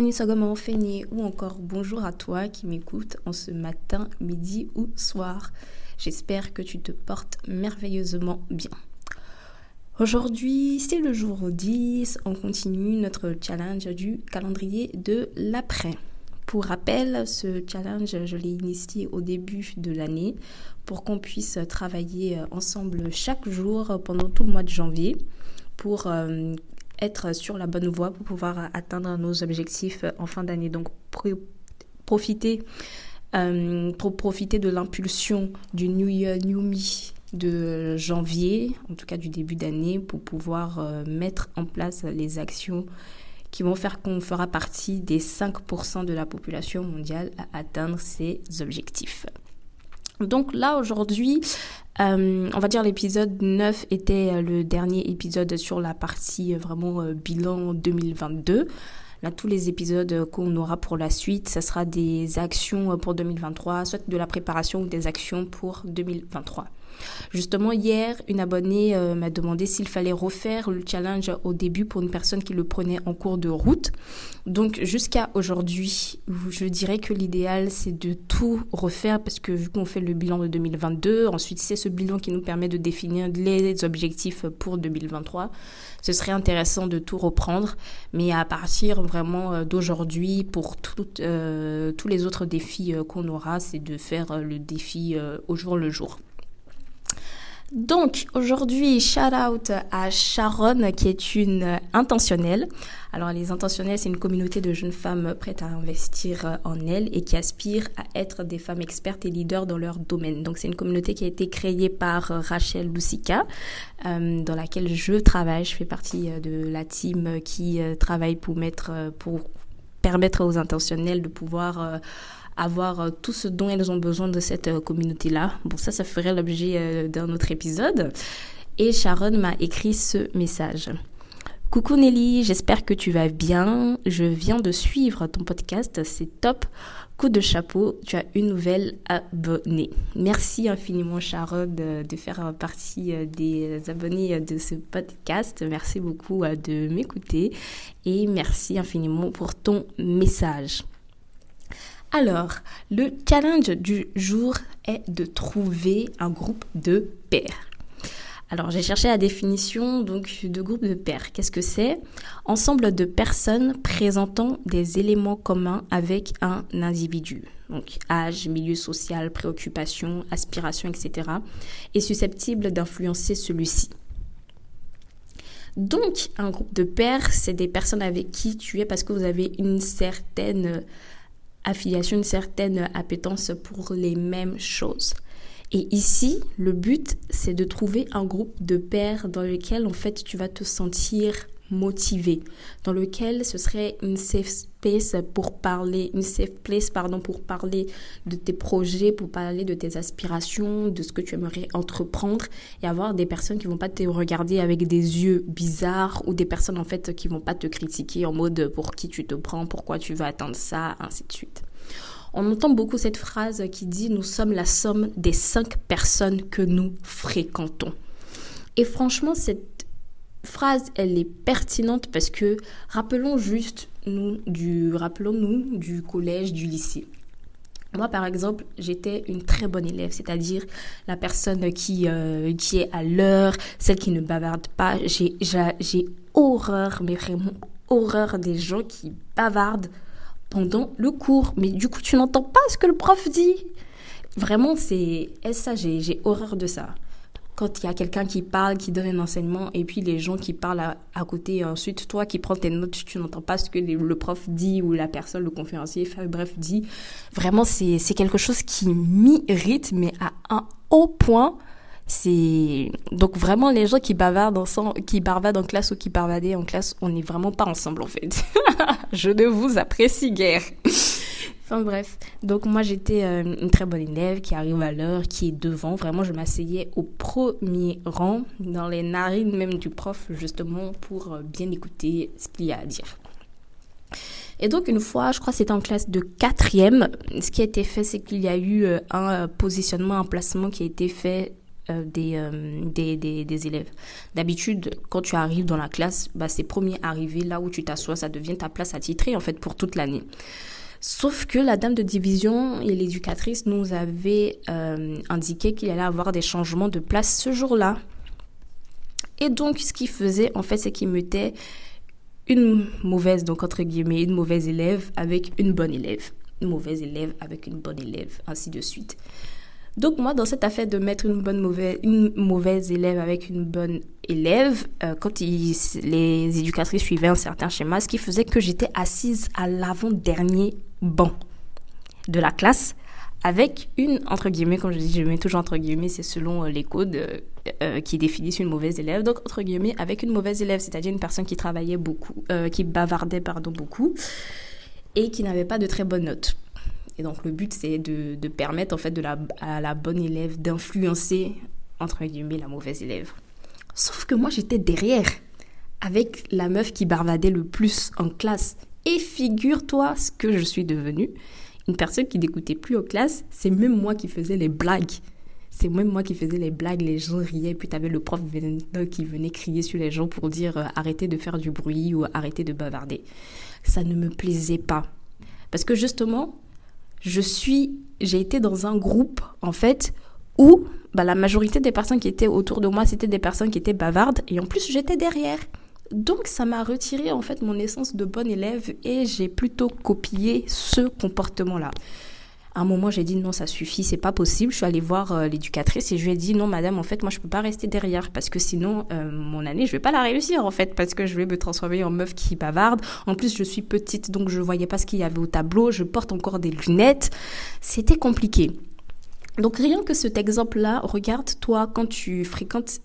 Anisogama Feigné ou encore bonjour à toi qui m'écoute en ce matin, midi ou soir. J'espère que tu te portes merveilleusement bien. Aujourd'hui, c'est le jour 10. On continue notre challenge du calendrier de l'après. Pour rappel, ce challenge, je l'ai initié au début de l'année pour qu'on puisse travailler ensemble chaque jour pendant tout le mois de janvier pour euh, être sur la bonne voie pour pouvoir atteindre nos objectifs en fin d'année. Donc, profiter, euh, pour profiter de l'impulsion du New Year, New Me de janvier, en tout cas du début d'année, pour pouvoir euh, mettre en place les actions qui vont faire qu'on fera partie des 5% de la population mondiale à atteindre ces objectifs. Donc là, aujourd'hui, euh, on va dire l'épisode 9 était euh, le dernier épisode sur la partie euh, vraiment bilan 2022. Là, tous les épisodes qu'on aura pour la suite, ça sera des actions pour 2023, soit de la préparation ou des actions pour 2023. Justement, hier, une abonnée euh, m'a demandé s'il fallait refaire le challenge au début pour une personne qui le prenait en cours de route. Donc, jusqu'à aujourd'hui, je dirais que l'idéal, c'est de tout refaire parce que vu qu'on fait le bilan de 2022, ensuite, c'est ce bilan qui nous permet de définir les objectifs pour 2023. Ce serait intéressant de tout reprendre, mais à partir vraiment euh, d'aujourd'hui, pour euh, tous les autres défis qu'on aura, c'est de faire le défi au jour le jour. Donc aujourd'hui, shout out à Sharon qui est une intentionnelle. Alors les intentionnelles, c'est une communauté de jeunes femmes prêtes à investir en elles et qui aspirent à être des femmes expertes et leaders dans leur domaine. Donc c'est une communauté qui a été créée par Rachel Lucica, euh, dans laquelle je travaille. Je fais partie de la team qui euh, travaille pour mettre, pour permettre aux intentionnels de pouvoir euh, avoir euh, tout ce dont elles ont besoin de cette euh, communauté-là. Bon, ça, ça ferait l'objet euh, d'un autre épisode. Et Sharon m'a écrit ce message. Coucou Nelly, j'espère que tu vas bien. Je viens de suivre ton podcast, c'est top. Coup de chapeau, tu as une nouvelle abonnée. Merci infiniment Sharon de, faire partie des abonnés de ce podcast. Merci beaucoup de m'écouter et merci infiniment pour ton message. Alors, le challenge du jour est de trouver un groupe de pairs. Alors, j'ai cherché la définition donc de groupe de pairs. Qu'est-ce que c'est? Ensemble de personnes présentant des éléments communs avec un individu. Donc, âge, milieu social, préoccupation, aspiration, etc. est susceptible d'influencer celui-ci. Donc, un groupe de pairs, c'est des personnes avec qui tu es parce que vous avez une certaine affiliation, une certaine appétence pour les mêmes choses. Et ici, le but, c'est de trouver un groupe de pairs dans lequel, en fait, tu vas te sentir motivé, dans lequel ce serait une safe space pour parler, une safe place, pardon, pour parler de tes projets, pour parler de tes aspirations, de ce que tu aimerais entreprendre et avoir des personnes qui vont pas te regarder avec des yeux bizarres ou des personnes, en fait, qui vont pas te critiquer en mode pour qui tu te prends, pourquoi tu veux atteindre ça, ainsi de suite. On entend beaucoup cette phrase qui dit nous sommes la somme des cinq personnes que nous fréquentons. Et franchement, cette phrase, elle est pertinente parce que rappelons juste nous du rappelons-nous du collège, du lycée. Moi, par exemple, j'étais une très bonne élève, c'est-à-dire la personne qui, euh, qui est à l'heure, celle qui ne bavarde pas. J'ai, j'ai horreur, mais vraiment horreur des gens qui bavardent pendant le cours. Mais du coup, tu n'entends pas ce que le prof dit. Vraiment, c'est ça, j'ai horreur de ça quand il y a quelqu'un qui parle, qui donne un enseignement, et puis les gens qui parlent à, côté, ensuite toi qui prends tes notes, tu n'entends pas ce que le prof dit ou la personne, le conférencier, bref, dit. Vraiment, c'est quelque chose qui m'irrite, mais à un haut point. C'est donc vraiment les gens qui bavardent ensemble, qui bavardent en classe ou qui bavardent en classe, on n'est vraiment pas ensemble en fait. Je ne vous apprécie guère. Enfin bref, donc moi j'étais euh, une très bonne élève qui arrive à l'heure, qui est devant. Vraiment, je m'asseyais au premier rang, dans les narines même du prof, justement, pour euh, bien écouter ce qu'il y a à dire. Et donc une fois, je crois que c'était en classe de quatrième, ce qui a été fait, c'est qu'il y a eu euh, un positionnement, un placement qui a été fait des, des, des, des, élèves. D'habitude, quand tu arrives dans la classe, bah, c'est premier arrivé, là où tu t'assois, ça devient ta place attitrée en fait pour toute l'année. Sauf que la dame de division et l'éducatrice nous avaient euh, indiqué qu'il allait avoir des changements de place ce jour-là. Et donc, ce qu'il faisait, en fait, c'est qu'il mettait une mauvaise, donc entre guillemets, une mauvaise élève avec une bonne élève. Une mauvaise élève avec une bonne élève, ainsi de suite. Donc moi, dans cette affaire de mettre une bonne mauvaise, une mauvaise élève avec une bonne élève, euh, quand les éducatrices suivaient un certain schéma, ce qui faisait que j'étais assise à l'avant-dernier banc de la classe avec une, entre guillemets, comme je dis, je mets toujours entre guillemets, c'est selon euh, les codes euh, qui définissent une mauvaise élève. Donc, entre guillemets, avec une mauvaise élève, c'est-à-dire une personne qui travaillait beaucoup, qui bavardait, pardon, beaucoup, et qui n'avait pas de très bonnes notes. Et donc, le but, c'est de, permettre, en fait, de la, à la bonne élève d'influencer, entre guillemets, la mauvaise élève. Sauf que moi, j'étais derrière, avec la meuf qui bavardait le plus en classe. Et figure-toi ce que je suis devenue. Une personne qui n'écoutait plus aux classes, c'est même moi qui faisais les blagues. C'est même moi qui faisais les blagues, les gens riaient, puis tu avais le prof qui venait crier sur les gens pour dire euh, arrêtez de faire du bruit ou arrêtez de bavarder. Ça ne me plaisait pas. Parce que justement, je suis, j'ai été dans un groupe, en fait, où bah, la majorité des personnes qui étaient autour de moi, c'était des personnes qui étaient bavardes, et en plus, j'étais derrière. Donc ça m'a retiré en fait mon essence de bonne élève et j'ai plutôt copié ce comportement-là. À un moment, j'ai dit non, ça suffit, c'est pas possible. Je suis allée voir euh, l'éducatrice et je lui ai dit non, madame, en fait, moi, je peux pas rester derrière parce que sinon, euh, mon année, je vais pas la réussir en fait parce que je vais me transformer en meuf qui bavarde. En plus, je suis petite, donc je voyais pas ce qu'il y avait au tableau. Je porte encore des lunettes. C'était compliqué. Donc rien que cet exemple-là, regarde toi quand tu fréquentes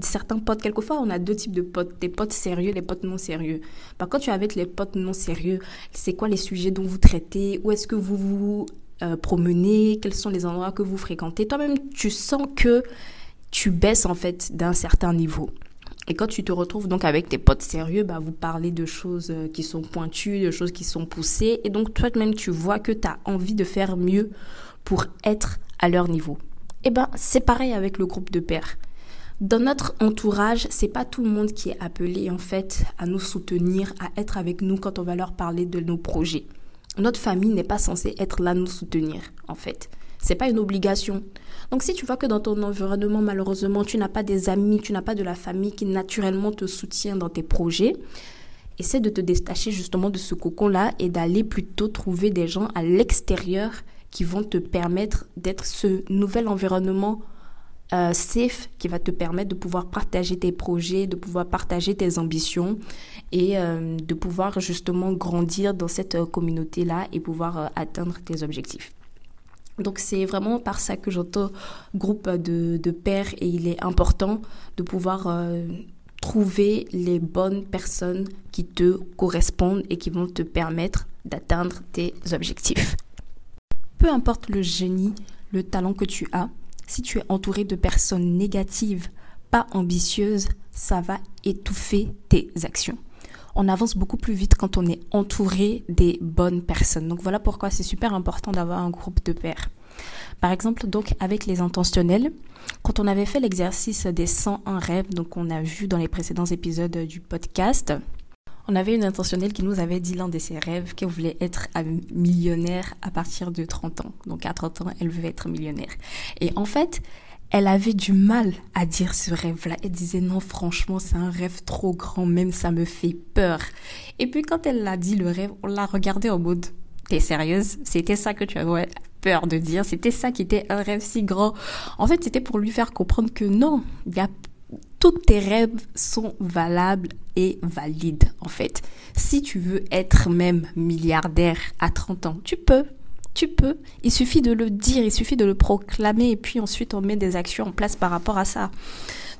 certains potes. Quelquefois, on a deux types de potes, des potes sérieux, des potes non sérieux. Bah, quand tu es avec les potes non sérieux, c'est quoi les sujets dont vous traitez? Où est-ce que vous vous euh, promenez? Quels sont les endroits que vous fréquentez? Toi-même, tu sens que tu baisses en fait d'un certain niveau. Et quand tu te retrouves donc avec tes potes sérieux, bah, vous parlez de choses euh, qui sont pointues, de choses qui sont poussées. Et donc toi-même, tu vois que tu as envie de faire mieux pour être à leur niveau. Et eh ben, c'est pareil avec le groupe de pairs. Dans notre entourage, c'est pas tout le monde qui est appelé en fait à nous soutenir, à être avec nous quand on va leur parler de nos projets. Notre famille n'est pas censée être là nous soutenir en fait. C'est pas une obligation. Donc si tu vois que dans ton environnement malheureusement, tu n'as pas des amis, tu n'as pas de la famille qui naturellement te soutient dans tes projets, essaie de te détacher justement de ce cocon-là et d'aller plutôt trouver des gens à l'extérieur qui vont te permettre d'être ce nouvel environnement euh, safe qui va te permettre de pouvoir partager tes projets, de pouvoir partager tes ambitions et euh, de pouvoir justement grandir dans cette euh, communauté-là et pouvoir atteindre tes objectifs. Donc c'est vraiment par ça que j'entends groupe de, de et il est important de pouvoir trouver les bonnes personnes qui te correspondent et qui vont te permettre d'atteindre tes objectifs. Peu importe le génie, le talent que tu as, si tu es entouré de personnes négatives, pas ambitieuses, ça va étouffer tes actions. on avance beaucoup plus vite quand on est entouré des bonnes personnes. Donc voilà pourquoi c'est super important d'avoir un groupe de pairs. Par exemple, donc avec les intentionnels, quand on avait fait l'exercice des 101 rêves, donc on a vu dans les précédents épisodes du podcast, on avait une intentionnelle qui nous avait dit l'un de ses rêves qu'elle voulait être millionnaire à partir de 30 ans. Donc à 30 ans, elle veut être millionnaire. Et en fait, elle avait du mal à dire ce rêve-là. Elle disait non, franchement, c'est un rêve trop grand, même ça me fait peur. Et puis quand elle l'a dit le rêve, on l'a regardé en mode, t'es sérieuse? C'était ça que tu avais peur de dire C'était ça qui était un rêve si grand En fait, c'était pour lui faire comprendre que non, il y a tous tes rêves sont valables et valides en fait. Si tu veux être même milliardaire à 30 ans, tu peux. Tu peux. Il suffit de le dire, il suffit de le proclamer et puis ensuite on met des actions en place par rapport à ça.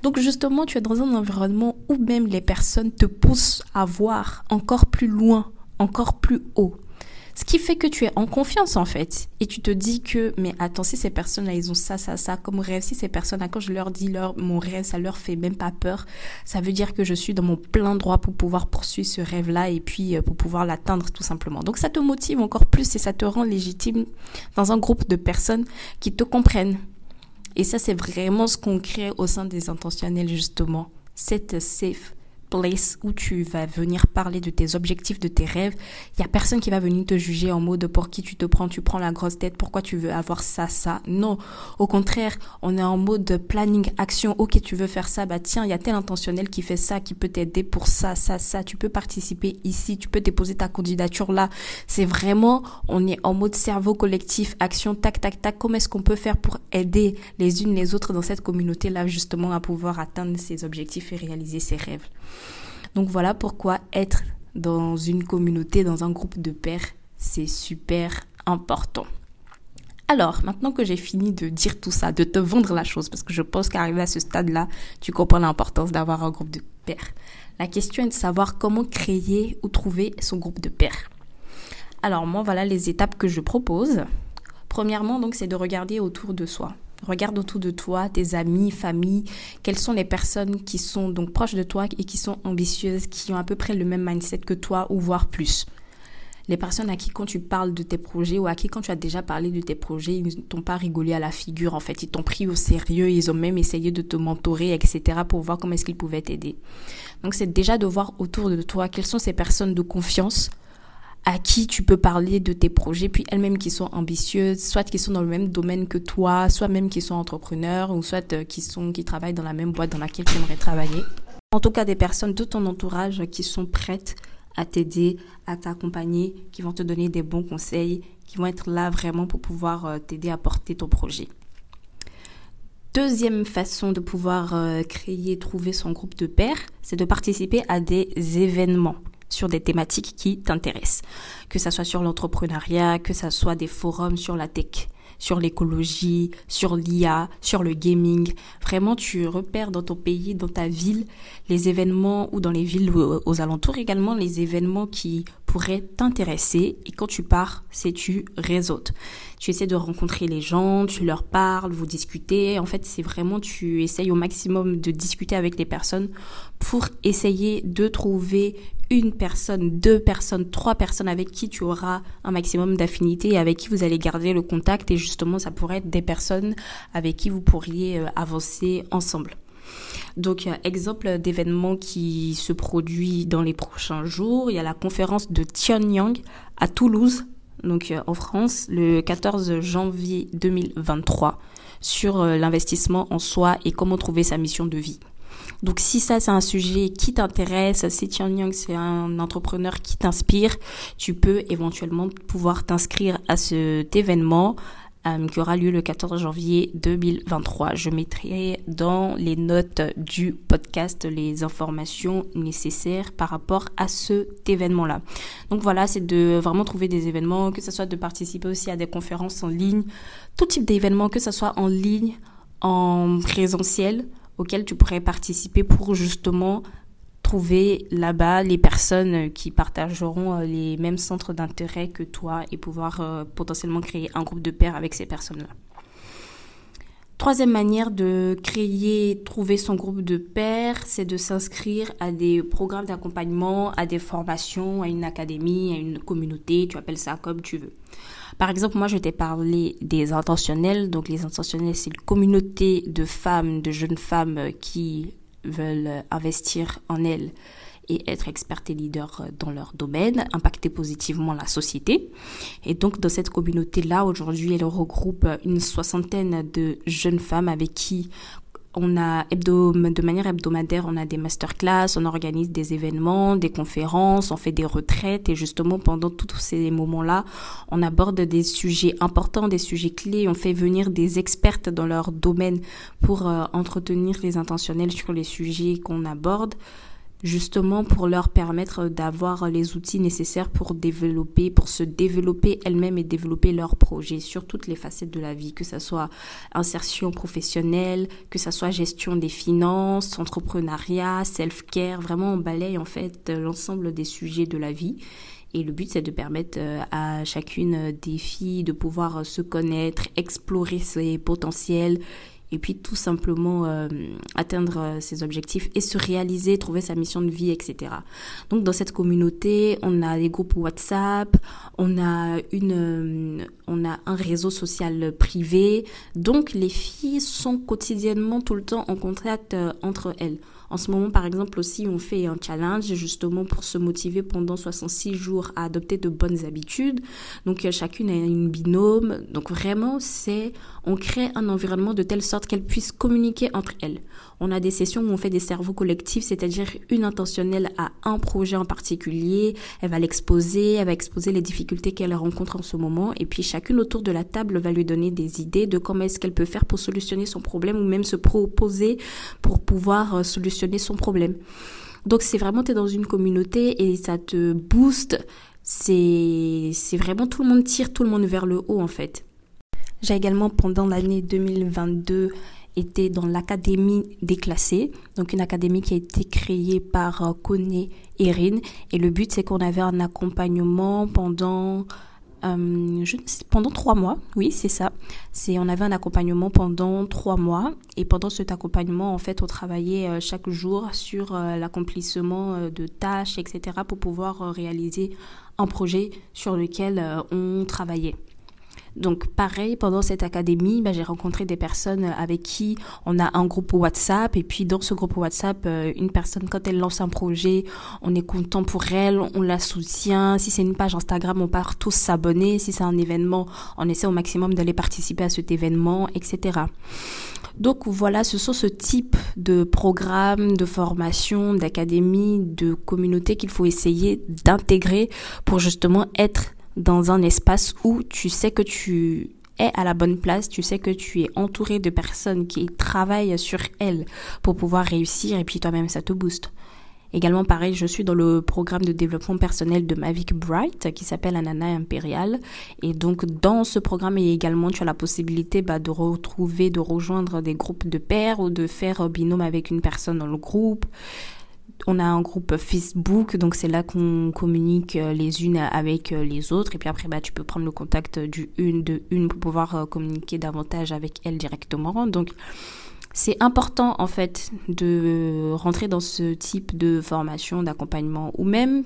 Donc justement, tu es dans un environnement où même les personnes te poussent à voir encore plus loin, encore plus haut. Ce qui fait que tu es en confiance en fait. Et tu te dis que, mais attends, si ces personnes-là, ils ont ça, ça, ça comme rêve, si ces personnes-là, quand je leur dis leur, mon rêve, ça leur fait même pas peur, ça veut dire que je suis dans mon plein droit pour pouvoir poursuivre ce rêve-là et puis euh, pour pouvoir l'atteindre tout simplement. Donc ça te motive encore plus et ça te rend légitime dans un groupe de personnes qui te comprennent. Et ça, c'est vraiment ce qu'on crée au sein des intentionnels, justement. Cette safe où tu vas venir parler de tes objectifs, de tes rêves. Il y a personne qui va venir te juger en mode pour qui tu te prends, tu prends la grosse tête, pourquoi tu veux avoir ça, ça. Non, au contraire, on est en mode planning, action. Ok, tu veux faire ça, bah tiens, il y a tel intentionnel qui fait ça, qui peut t'aider pour ça, ça, ça. Tu peux participer ici, tu peux déposer ta candidature là. C'est vraiment, on est en mode cerveau collectif, action, tac, tac, tac. Comment est-ce qu'on peut faire pour aider les unes les autres dans cette communauté là justement à pouvoir atteindre ses objectifs et réaliser ses rêves? Donc voilà pourquoi être dans une communauté, dans un groupe de pairs, c'est super important. Alors, maintenant que j'ai fini de dire tout ça, de te vendre la chose, parce que je pense qu'arrivé à ce stade-là, tu comprends l'importance d'avoir un groupe de pairs. La question est de savoir comment créer ou trouver son groupe de pairs. Alors, moi, voilà les étapes que je propose. Premièrement, donc, c'est de regarder autour de soi. Regarde autour de toi, tes amis, famille, quelles sont les personnes qui sont donc proches de toi et qui sont ambitieuses, qui ont à peu près le même mindset que toi ou voire plus. Les personnes à qui quand tu parles de tes projets ou à qui quand tu as déjà parlé de tes projets, ils ne t'ont pas rigolé à la figure en fait, ils t'ont pris au sérieux, ils ont même essayé de te mentorer, etc. pour voir comment est-ce qu'ils pouvaient t'aider. Donc c'est déjà de voir autour de toi quelles sont ces personnes de confiance à qui tu peux parler de tes projets, puis elles-mêmes qui sont ambitieuses, soit qui sont dans le même domaine que toi, soit même qui sont entrepreneurs, ou soit euh, qui sont qui travaillent dans la même boîte dans laquelle tu aimerais travailler. En tout cas, des personnes de ton entourage qui sont prêtes à t'aider, à t'accompagner, qui vont te donner des bons conseils, qui vont être là vraiment pour pouvoir euh, t'aider à porter ton projet. Deuxième façon de pouvoir euh, créer, trouver son groupe de pairs, c'est de participer à des événements sur des thématiques qui t'intéressent. Que ça soit sur l'entrepreneuriat, que ça soit des forums sur la tech, sur l'écologie, sur l'IA, sur le gaming. Vraiment, tu repères dans ton pays, dans ta ville, les événements ou dans les villes aux alentours également, les événements qui pourraient t'intéresser. Et quand tu pars, c'est tu réseautes. Tu essaies de rencontrer les gens, tu leur parles, vous discutez. En fait, c'est vraiment, tu essayes au maximum de discuter avec les personnes pour essayer de trouver une personne, deux personnes, trois personnes avec qui tu auras un maximum d'affinité et avec qui vous allez garder le contact et justement ça pourrait être des personnes avec qui vous pourriez euh, avancer ensemble. Donc, exemple d'événement qui se produit dans les prochains jours, il y a la conférence de Tianyang à Toulouse, donc euh, en France, le 14 janvier 2023, sur euh, l'investissement en soi et comment trouver sa mission de vie. Donc si ça c'est un sujet qui t'intéresse, si Tian Yang c'est un entrepreneur qui t'inspire, tu peux éventuellement pouvoir t'inscrire à cet événement euh, qui aura lieu le 14 janvier 2023. Je mettrai dans les notes du podcast les informations nécessaires par rapport à cet événement-là. Donc voilà, c'est de vraiment trouver des événements, que ce soit de participer aussi à des conférences en ligne, tout type d'événements, que ce soit en ligne, en présentiel, auquel tu pourrais participer pour justement trouver là-bas les personnes qui partageront euh, les mêmes centres d'intérêt que toi et pouvoir euh, potentiellement créer un groupe de pairs avec ces personnes-là. Troisième manière de créer, trouver son groupe de pairs, c'est de s'inscrire à des programmes d'accompagnement, à des formations, à une académie, à une communauté, tu appelles ça comme tu veux. Par exemple, moi, je t'ai parlé des intentionnels. Donc, les intentionnels, c'est une communauté de femmes, de jeunes femmes qui veulent investir en elles et être expertes et leaders dans leur domaine, impacter positivement la société. Et donc, dans cette communauté-là, aujourd'hui, elle regroupe une soixantaine de jeunes femmes avec qui on a de manière hebdomadaire, on a des masterclass, on organise des événements, des conférences, on fait des retraites. Et justement pendant tous ces moments-là, on aborde des sujets importants, des sujets clés, on fait venir des expertes dans leur domaine pour euh, entretenir les intentionnels sur les sujets qu'on aborde justement pour leur permettre d'avoir les outils nécessaires pour développer, pour se développer elles-mêmes et développer leurs projets sur toutes les facettes de la vie, que ce soit insertion professionnelle, que ce soit gestion des finances, entrepreneuriat, self-care, vraiment on balaye en fait l'ensemble des sujets de la vie. Et le but, c'est de permettre euh, à chacune des filles de pouvoir se connaître, explorer ses potentiels et puis tout simplement euh, atteindre euh, ses objectifs et se réaliser, trouver sa mission de vie, etc. Donc dans cette communauté, on a des groupes WhatsApp, on a une, euh, on a un réseau social privé. Donc les filles sont quotidiennement tout le temps en contact entre elles. En ce moment, par exemple, aussi, on fait un challenge justement pour se motiver pendant 66 jours à adopter de bonnes habitudes. Donc, chacune a une binôme. Donc, vraiment, c'est, on crée un environnement de telle sorte qu'elles puissent communiquer entre elles. On a des sessions où on fait des cerveaux collectifs, c'est-à-dire une intentionnelle à un projet en particulier. Elle va l'exposer, elle va exposer les difficultés qu'elle rencontre en ce moment. Et puis, chacune autour de la table va lui donner des idées de comment est-ce qu'elle peut faire pour solutionner son problème ou même se proposer pour pouvoir euh, son problème. Donc, c'est vraiment, tu es dans une communauté et ça te booste. C'est, c'est vraiment tout le monde tire tout le monde vers le haut, en fait. J'ai également, pendant l'année 2022, été dans l'académie déclassée, donc une académie qui a été créée par euh, Kone Erin. Et le but, c'est qu'on avait un accompagnement pendant euh, pendant trois mois, oui, c'est ça. C'est on avait un accompagnement pendant trois mois et pendant cet accompagnement, en fait, on travaillait euh, chaque jour sur l'accomplissement de tâches, etc., pour pouvoir réaliser un projet sur lequel on travaillait. Donc pareil, pendant cette académie, bah, j'ai rencontré des personnes avec qui on a un groupe WhatsApp et puis dans ce groupe WhatsApp, euh, une personne quand elle lance un projet, on est content pour elle, on la soutient. Si c'est une page Instagram, on part tous s'abonner. Si c'est un événement, on essaie au maximum d'aller participer à cet événement, etc. Donc voilà, ce sont ce type de programme, de formation, d'académie, de communauté qu'il faut essayer d'intégrer pour justement être dans un espace où tu sais que tu es à la bonne place, tu sais que tu es entouré de personnes qui travaillent sur elles pour pouvoir réussir et puis toi-même ça te booste. Également pareil, je suis dans le programme de développement personnel de Mavic Bright qui s'appelle Anana Impérial et donc dans ce programme également tu as la possibilité bah, de retrouver, de rejoindre des groupes de pairs ou de faire binôme avec une personne dans le groupe on a un groupe Facebook, donc c'est là qu'on communique euh, les unes avec euh, les autres. Et puis après, bah, tu peux prendre le contact du une de une pour pouvoir euh, communiquer davantage avec elle directement. Donc c'est important en fait de rentrer dans ce type de formation, d'accompagnement, ou même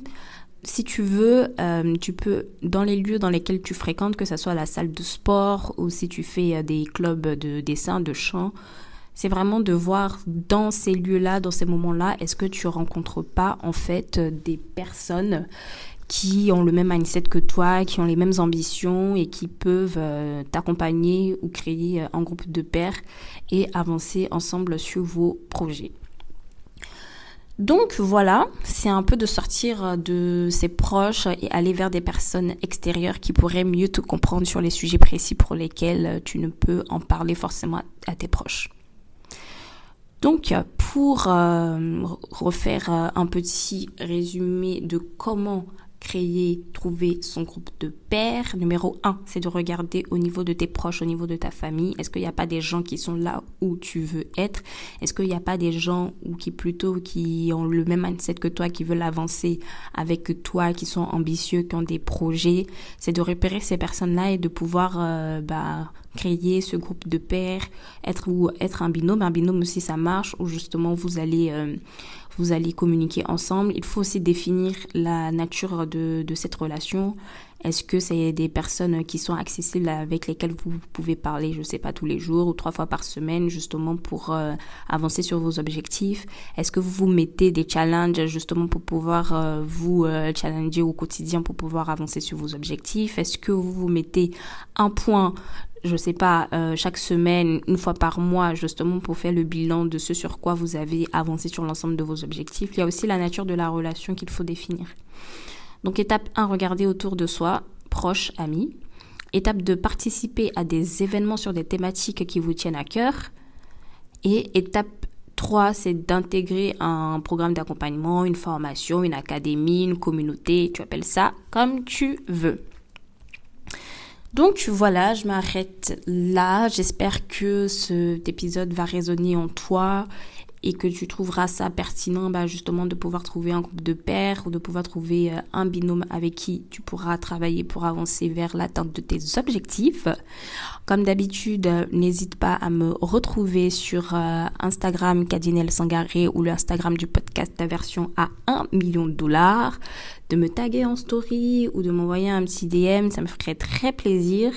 si tu veux, tu peux, dans les lieux dans lesquels tu fréquentes, que ce soit la salle de sport ou si tu fais des clubs de dessin, de chant, c'est vraiment de voir dans ces lieux-là, dans ces moments-là, est-ce que tu rencontres pas en fait des personnes qui ont le même mindset que toi, qui ont les mêmes ambitions et qui peuvent euh, t'accompagner ou créer un groupe de pairs et avancer ensemble sur vos projets. Donc voilà, c'est un peu de sortir de ses proches et aller vers des personnes extérieures qui pourraient mieux te comprendre sur les sujets précis pour lesquels tu ne peux en parler forcément à tes proches. Donc, pour euh, refaire euh, un petit résumé de comment créer, trouver son groupe de pairs, numéro un, c'est de regarder au niveau de tes proches, au niveau de ta famille. Est-ce qu'il n'y a pas des gens qui sont là où tu veux être? Est-ce qu'il n'y a pas des gens ou qui plutôt qui ont le même mindset que toi, qui veulent avancer avec toi, qui sont ambitieux, qui ont des projets? C'est de repérer ces personnes-là et de pouvoir euh, bah, créer ce groupe de pairs, être ou être un binôme. Un binôme aussi ça marche où justement vous allez euh, vous allez communiquer ensemble. Il faut aussi définir la nature de, cette relation. Est-ce que c'est des personnes qui sont accessibles avec lesquelles vous pouvez parler, je sais pas, tous les jours ou trois fois par semaine, justement pour euh, avancer sur vos objectifs? Est-ce que vous vous mettez des challenges justement pour pouvoir euh, vous euh, challenger au quotidien pour pouvoir avancer sur vos objectifs? Est-ce que vous vous mettez un point je sais pas, chaque semaine, une fois par mois, justement pour faire le bilan de ce sur quoi vous avez avancé sur l'ensemble de vos objectifs? Il y a aussi la nature de la relation qu'il faut définir. Donc étape 1, regarder autour de soi, proches, amis. Étape 2, participer à des événements sur des thématiques qui vous tiennent à cœur. Et étape 3, c'est d'intégrer un programme d'accompagnement, une formation, une académie, une communauté, tu appelles ça comme tu veux. Donc voilà, je m'arrête là. J'espère que cet épisode va résonner en toi et que tu trouveras ça pertinent bah, justement de pouvoir trouver un groupe de pairs ou de pouvoir trouver euh, un binôme avec qui tu pourras travailler pour avancer vers l'atteinte de tes objectifs. Comme d'habitude, n'hésite pas à me retrouver sur euh, Instagram Cadinel Sangaré ou l'Instagram du podcast ta version à 1 million de dollars de me taguer en story ou de m'envoyer un petit DM, ça me ferait très plaisir.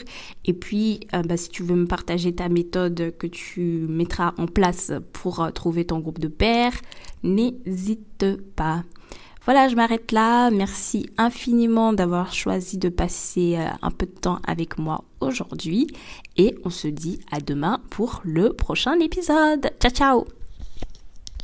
Et puis, euh, bah, si tu veux me partager ta méthode que tu mettras en place pour euh, trouver ton groupe de pairs, n'hésite pas. Voilà, je m'arrête là. Merci infiniment d'avoir choisi de passer euh, un peu de temps avec moi aujourd'hui. Et on se dit à demain pour le prochain épisode. Ciao, ciao